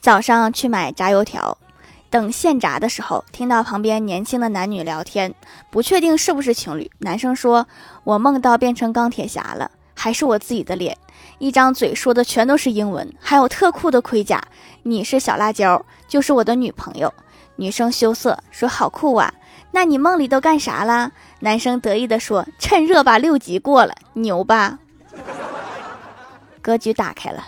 早上去买炸油条，等现炸的时候，听到旁边年轻的男女聊天，不确定是不是情侣。男生说：“我梦到变成钢铁侠了，还是我自己的脸，一张嘴说的全都是英文，还有特酷的盔甲。你是小辣椒，就是我的女朋友。”女生羞涩说：“好酷啊，那你梦里都干啥啦？”男生得意地说：“趁热把六级过了，牛吧！”格局打开了。